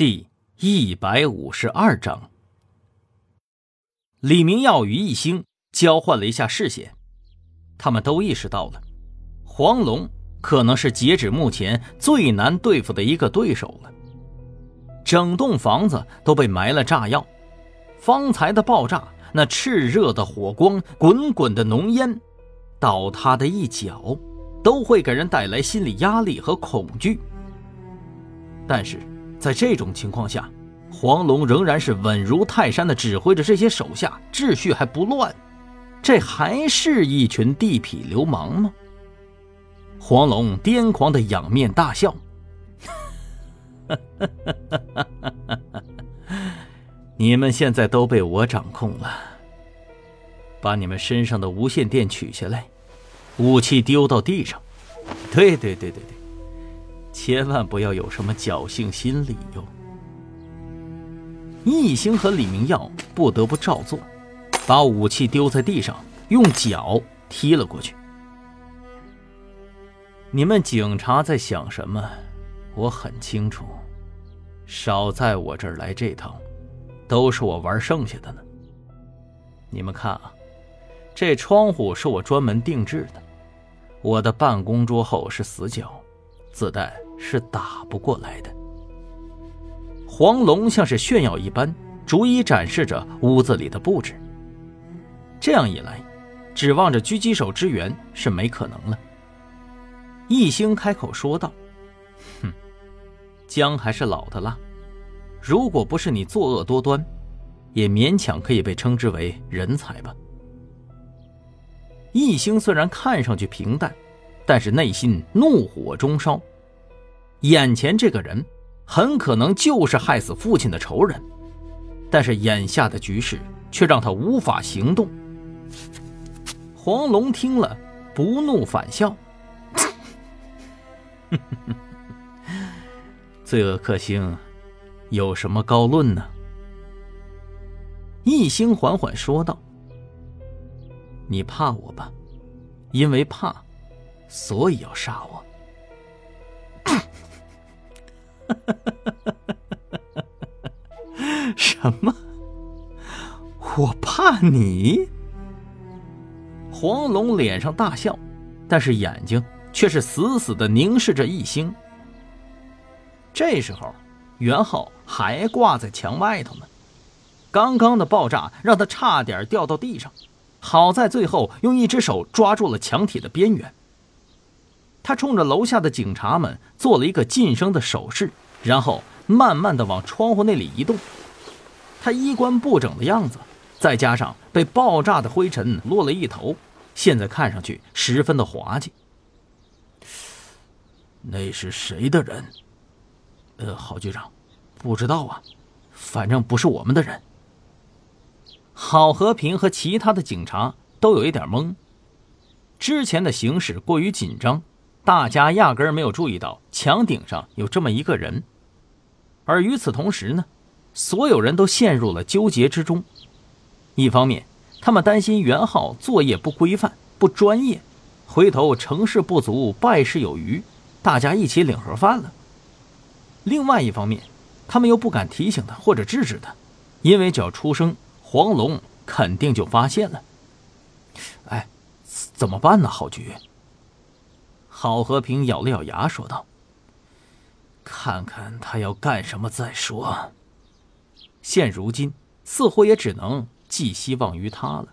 第一百五十二章，李明耀与易星交换了一下视线，他们都意识到了，黄龙可能是截止目前最难对付的一个对手了。整栋房子都被埋了炸药，方才的爆炸，那炽热的火光，滚滚的浓烟，倒塌的一角，都会给人带来心理压力和恐惧。但是。在这种情况下，黄龙仍然是稳如泰山的指挥着这些手下，秩序还不乱。这还是一群地痞流氓吗？黄龙癫狂的仰面大笑：“ 你们现在都被我掌控了。把你们身上的无线电取下来，武器丢到地上。对对对对对。”千万不要有什么侥幸心理哟！易星和李明耀不得不照做，把武器丢在地上，用脚踢了过去。你们警察在想什么？我很清楚。少在我这儿来这套，都是我玩剩下的呢。你们看啊，这窗户是我专门定制的，我的办公桌后是死角。子弹是打不过来的。黄龙像是炫耀一般，逐一展示着屋子里的布置。这样一来，指望着狙击手支援是没可能了。易星开口说道：“哼，姜还是老的辣。如果不是你作恶多端，也勉强可以被称之为人才吧。”易星虽然看上去平淡。但是内心怒火中烧，眼前这个人很可能就是害死父亲的仇人，但是眼下的局势却让他无法行动。黄龙听了，不怒反笑：“ 罪恶克星，有什么高论呢？”一星缓缓说道：“你怕我吧？因为怕。”所以要杀我？什么？我怕你？黄龙脸上大笑，但是眼睛却是死死的凝视着易星。这时候，袁浩还挂在墙外头呢。刚刚的爆炸让他差点掉到地上，好在最后用一只手抓住了墙体的边缘。他冲着楼下的警察们做了一个噤声的手势，然后慢慢的往窗户那里移动。他衣冠不整的样子，再加上被爆炸的灰尘落了一头，现在看上去十分的滑稽。那是谁的人？呃，郝局长，不知道啊，反正不是我们的人。郝和平和其他的警察都有一点懵，之前的形势过于紧张。大家压根儿没有注意到墙顶上有这么一个人，而与此同时呢，所有人都陷入了纠结之中。一方面，他们担心袁浩作业不规范、不专业，回头成事不足败事有余，大家一起领盒饭了；另外一方面，他们又不敢提醒他或者制止他，因为只要出声，黄龙肯定就发现了。哎，怎么办呢，郝局？郝和平咬了咬牙，说道：“看看他要干什么再说。现如今，似乎也只能寄希望于他了。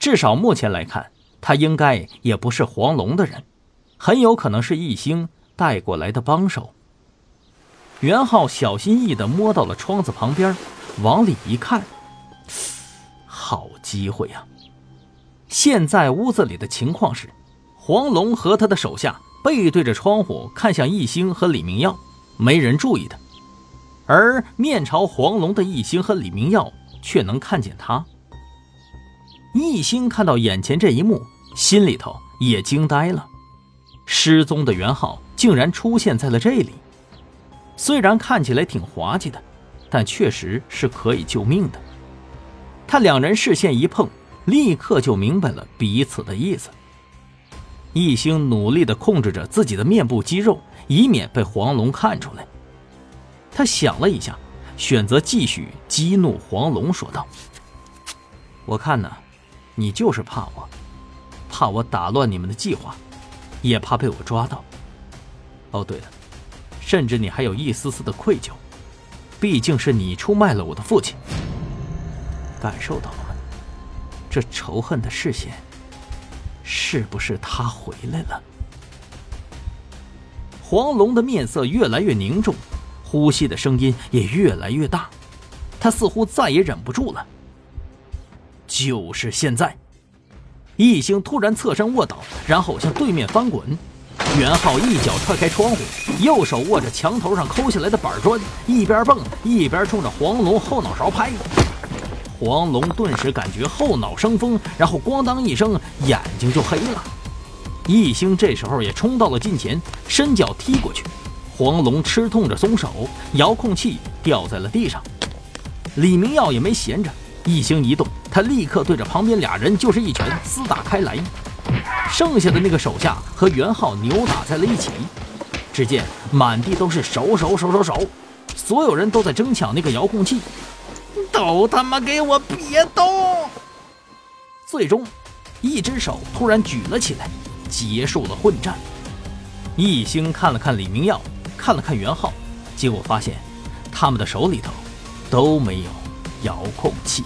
至少目前来看，他应该也不是黄龙的人，很有可能是易星带过来的帮手。”袁浩小心翼翼地摸到了窗子旁边，往里一看，好机会呀！现在屋子里的情况是。黄龙和他的手下背对着窗户看向易星和李明耀，没人注意他；而面朝黄龙的易星和李明耀却能看见他。易星看到眼前这一幕，心里头也惊呆了：失踪的袁浩竟然出现在了这里。虽然看起来挺滑稽的，但确实是可以救命的。他两人视线一碰，立刻就明白了彼此的意思。一星努力地控制着自己的面部肌肉，以免被黄龙看出来。他想了一下，选择继续激怒黄龙，说道：“我看呢，你就是怕我，怕我打乱你们的计划，也怕被我抓到。哦，对了，甚至你还有一丝丝的愧疚，毕竟是你出卖了我的父亲。感受到了吗？这仇恨的视线，是不是他回来了？”黄龙的面色越来越凝重。呼吸的声音也越来越大，他似乎再也忍不住了。就是现在，易星突然侧身卧倒，然后向对面翻滚。袁浩一脚踹开窗户，右手握着墙头上抠下来的板砖，一边蹦一边冲着黄龙后脑勺拍。黄龙顿时感觉后脑生风，然后咣当一声，眼睛就黑了。易星这时候也冲到了近前，伸脚踢过去。黄龙吃痛着松手，遥控器掉在了地上。李明耀也没闲着，一星一动，他立刻对着旁边俩人就是一拳，厮打开来。剩下的那个手下和袁浩扭打在了一起，只见满地都是手手手手手，所有人都在争抢那个遥控器，都他妈给我别动！最终，一只手突然举了起来，结束了混战。一星看了看李明耀。看了看袁浩，结果发现他们的手里头都没有遥控器。